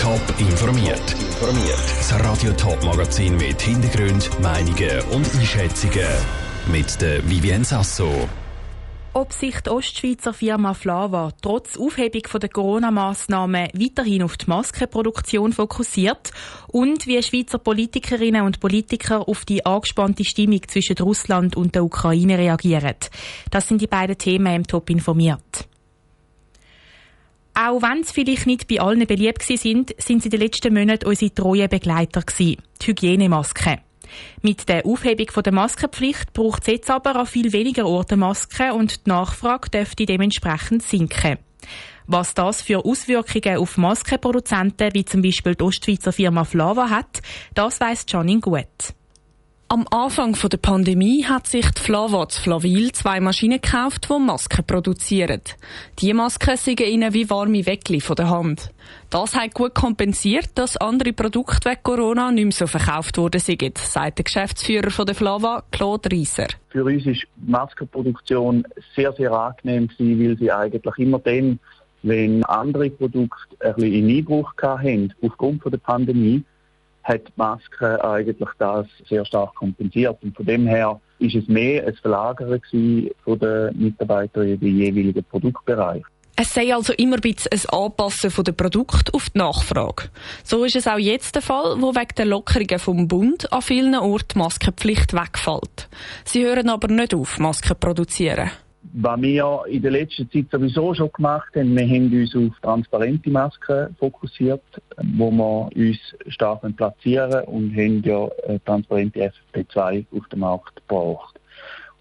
Top informiert. Das Radio Top Magazin mit Hintergrund, Meinungen und Einschätzungen mit der Vivien Sasso. Ob sich die Ostschweizer Firma Flava trotz Aufhebung der Corona-Massnahmen weiterhin auf die Maskenproduktion fokussiert und wie Schweizer Politikerinnen und Politiker auf die angespannte Stimmung zwischen Russland und der Ukraine reagieren. Das sind die beiden Themen im Top informiert. Auch wenn sie vielleicht nicht bei allen beliebt sind, sind sie in den letzten Monaten unsere treuen Begleiter gewesen. Die Hygienemasken. Mit der Aufhebung der Maskenpflicht braucht es jetzt aber an viel weniger Orten Masken und die Nachfrage dürfte dementsprechend sinken. Was das für Auswirkungen auf Maskenproduzenten wie zum Beispiel die Ostschweizer Firma Flava hat, das weiss Janine gut. Am Anfang der Pandemie hat sich die Flavaz Flavil zwei Maschinen gekauft, die Masken produzieren. Die Masken sind ihnen wie warme Weckli von der Hand. Das hat gut kompensiert, dass andere Produkte wegen Corona nicht mehr so verkauft worden sind, sagt der Geschäftsführer von der Flava, Claude Rieser. Für uns ist die Maskenproduktion sehr, sehr angenehm weil sie eigentlich immer dann, wenn andere Produkte ein bisschen in Einbruch hatten, aufgrund der Pandemie, hat die Maske eigentlich das sehr stark kompensiert. Und von dem her ist es mehr ein Verlagern von den Mitarbeitern in den jeweiligen Produktbereich. Es sei also immer ein bisschen ein Anpassen der Produkte auf die Nachfrage. So ist es auch jetzt der Fall, wo wegen der Lockerungen vom Bund an vielen Orten die Maskenpflicht wegfällt. Sie hören aber nicht auf, Masken zu produzieren. Was wir in der letzten Zeit sowieso schon gemacht haben, wir haben uns auf transparente Masken fokussiert, wo wir uns stark platzieren und haben ja transparente FFP2 auf den Markt gebracht.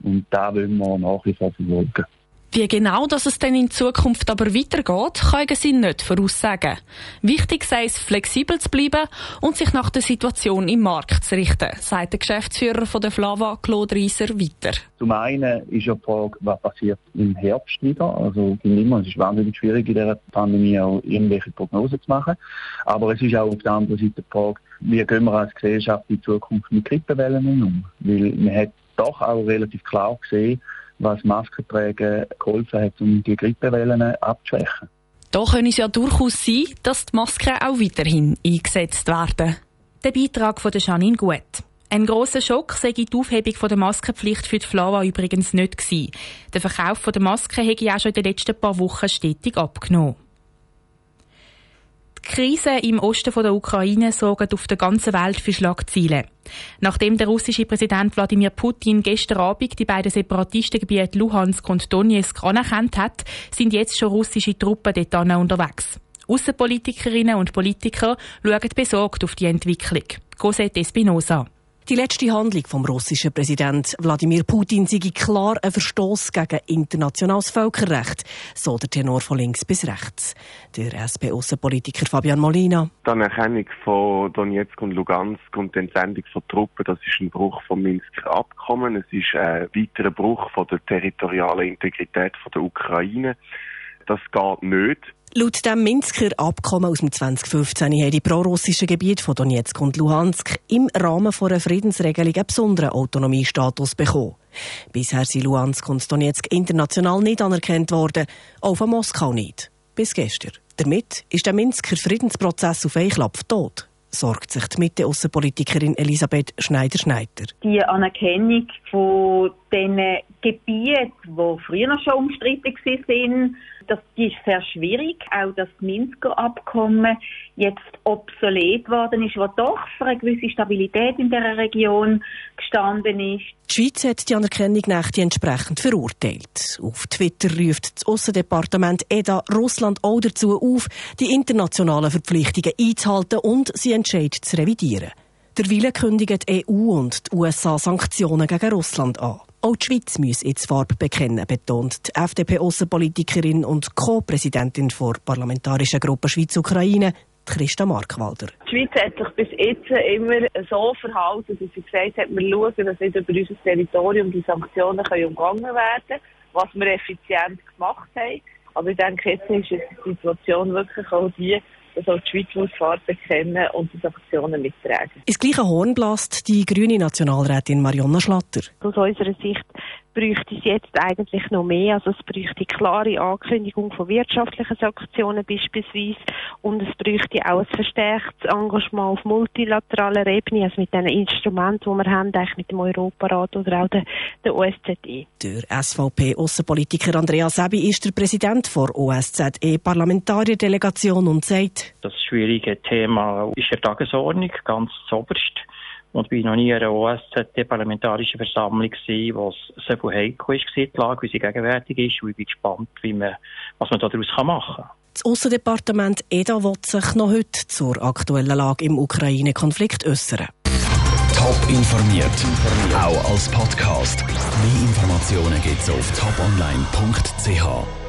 Und da wollen wir nach wie vor verfolgen. Wie genau dass es denn in Zukunft aber weitergeht, können sie nicht voraussagen. Wichtig sei es, flexibel zu bleiben und sich nach der Situation im Markt zu richten, sagt der Geschäftsführer von der Flava, Claude Rieser, weiter. Zum einen ist ja die Frage, was passiert im Herbst wieder. Also, immer, es ist wahnsinnig schwierig in dieser Pandemie auch irgendwelche Prognosen zu machen. Aber es ist auch auf der anderen Seite die Frage, wie gehen wir als Gesellschaft in Zukunft mit Grippewellen um? Weil man hat doch auch relativ klar gesehen, was Maskentragen geholfen hat, um die Grippewellen abzuschwächen. Da könnte es ja durchaus sein, dass die Masken auch weiterhin eingesetzt werden. Der Beitrag von Janine Gut. Ein grosser Schock sei die Aufhebung der Maskenpflicht für die Flava übrigens nicht gewesen. Der Verkauf der Masken hätte auch schon in den letzten paar Wochen stetig abgenommen. Die Krise im Osten der Ukraine sorgt auf der ganzen Welt für Schlagzeilen. Nachdem der russische Präsident Wladimir Putin gestern Abend die beiden Separatistengebiete Luhansk und Donetsk anerkannt hat, sind jetzt schon russische Truppen dort unterwegs. Außenpolitikerinnen und Politiker schauen besorgt auf die Entwicklung. Cosette Espinosa. Die letzte Handlung vom russischen Präsident Wladimir Putin sei klar ein Verstoß gegen internationales Völkerrecht, so der Tenor von links bis rechts. Der SP-Außenpolitiker Fabian Molina. Die Anerkennung von Donetsk und Lugansk und die Entsendung von Truppen, das ist ein Bruch vom Minsker Abkommen. Es ist ein weiterer Bruch von der territorialen Integrität von der Ukraine. Das geht nicht. Laut dem Minsker Abkommen aus dem 2015 haben die prorussischen Gebiete von Donetsk und Luhansk im Rahmen einer Friedensregelung einen besonderen Autonomiestatus bekommen. Bisher sind Luhansk und Donetsk international nicht anerkannt worden, auch von Moskau nicht. Bis gestern. Damit ist der Minsker Friedensprozess auf Eichlapf tot sorgt sich die Mitte-Außenpolitikerin Elisabeth Schneider-Schneider. Die Anerkennung von diesen Gebieten, die früher schon umstritten waren, das ist sehr schwierig. Auch das Minsker Abkommen jetzt obsolet worden ist, was doch für eine gewisse Stabilität in der Region gestanden ist. Die Schweiz hat die Anerkennung die entsprechend verurteilt. Auf Twitter ruft das Außendepartement EDA Russland auch dazu auf, die internationalen Verpflichtungen einzuhalten und sie entscheidet zu revidieren. Derweil kündigen die EU und die USA Sanktionen gegen Russland an. Auch die Schweiz muss jetzt Farbe bekennen, betont die FDP-Außenpolitikerin und Co-Präsidentin der Parlamentarischen Gruppe Schweiz-Ukraine, Christa Markwalder. Die Schweiz hat sich bis jetzt immer so verhalten, dass sie gesagt hat, wir schauen, dass nicht über unser Territorium die Sanktionen umgangen werden können, was wir effizient gemacht haben. Aber ich denke, jetzt ist die Situation wirklich auch die, dass auch die Schweiz muss Farbe bekennen und die Sanktionen mittragen. Ins gleiche Horn blast die grüne Nationalrätin Marionna Schlatter. Aus unserer Sicht bräuchte es jetzt eigentlich noch mehr. Also es bräuchte klare Ankündigung von wirtschaftlichen Sanktionen beispielsweise und es bräuchte auch ein verstärktes Engagement auf multilateraler Ebene, also mit den Instrumenten, die wir haben, eigentlich mit dem Europarat oder auch der, der OSZE. Der SVP-Außenpolitiker Andreas Sebi ist der Präsident der OSZE-Parlamentarierdelegation und sagt, das schwierige Thema ist der Tagesordnung ganz zoberst. Und bin noch nie in einer OSZE-parlamentarischen Versammlung gewesen, wo es so viel heikel ist, die Lage, wie sie gegenwärtig ist. Und ich bin gespannt, wie man, was man daraus machen kann. Das Aussendepartement EDA wird sich noch heute zur aktuellen Lage im Ukraine-Konflikt äußern. Top informiert, auch als Podcast. Mehr Informationen gibt es auf toponline.ch.